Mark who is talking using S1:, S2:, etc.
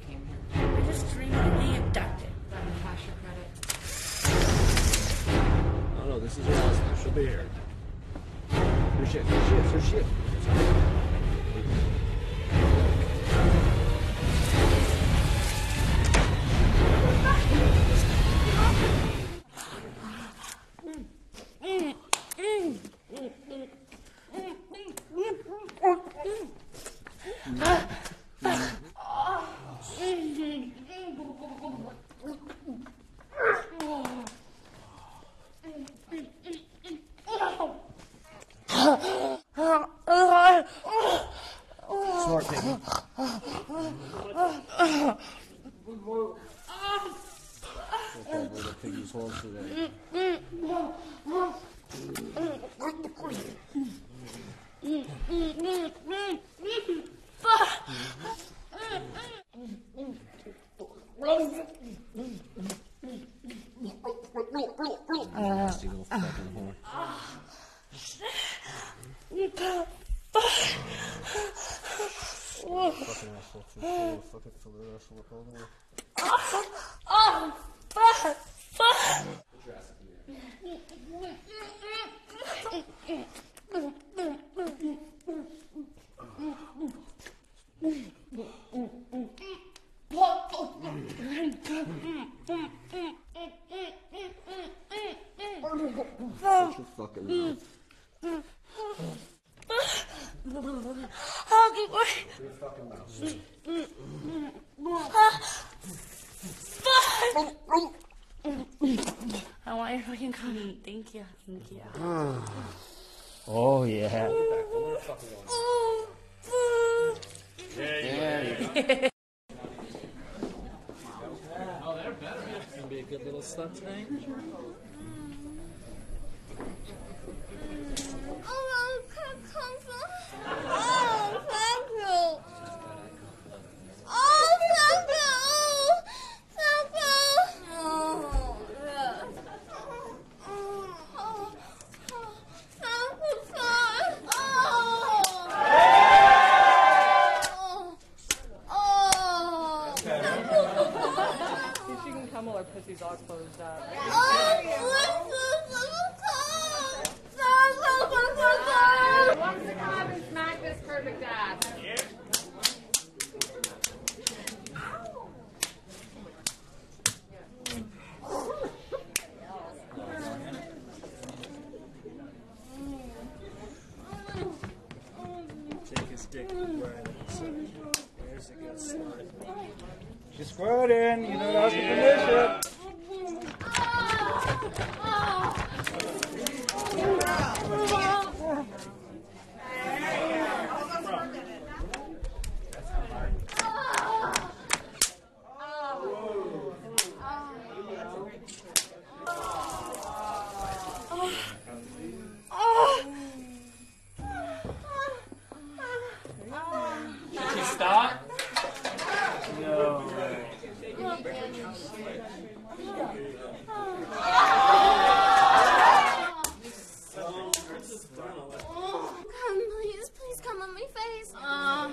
S1: you came here.
S2: I just dreamed of being abducted.
S1: Let me cash your credit.
S3: Oh no, this is her house now. She'll be here. Her shit, her shit, her shit. Horn. Ah. Fucking asshole. Fucking fucking fill the asshole up all the way. Shut your fucking mouth. Shut fucking mouth.
S2: I want your fucking comment. Thank you. Thank you.
S3: Oh yeah. Yeah, you go. Gonna be a good little slut tonight.
S4: Oh, Kung Fu. Oh, thank you. Oh, thank you. Thank you. Oh, yeah. Oh, oh, oh, thank you, son. Oh. Oh. Oh.
S1: See if she can come while her pussy's all closed up.
S4: Oh, this is so cool. So, so, so, so, so.
S1: wants to and smack this perfect ass?
S3: Take his dick and it. There's a good slut. She's squirting. You know that's the permission.
S5: Stop?
S4: Come, please, please come on my face. Uh,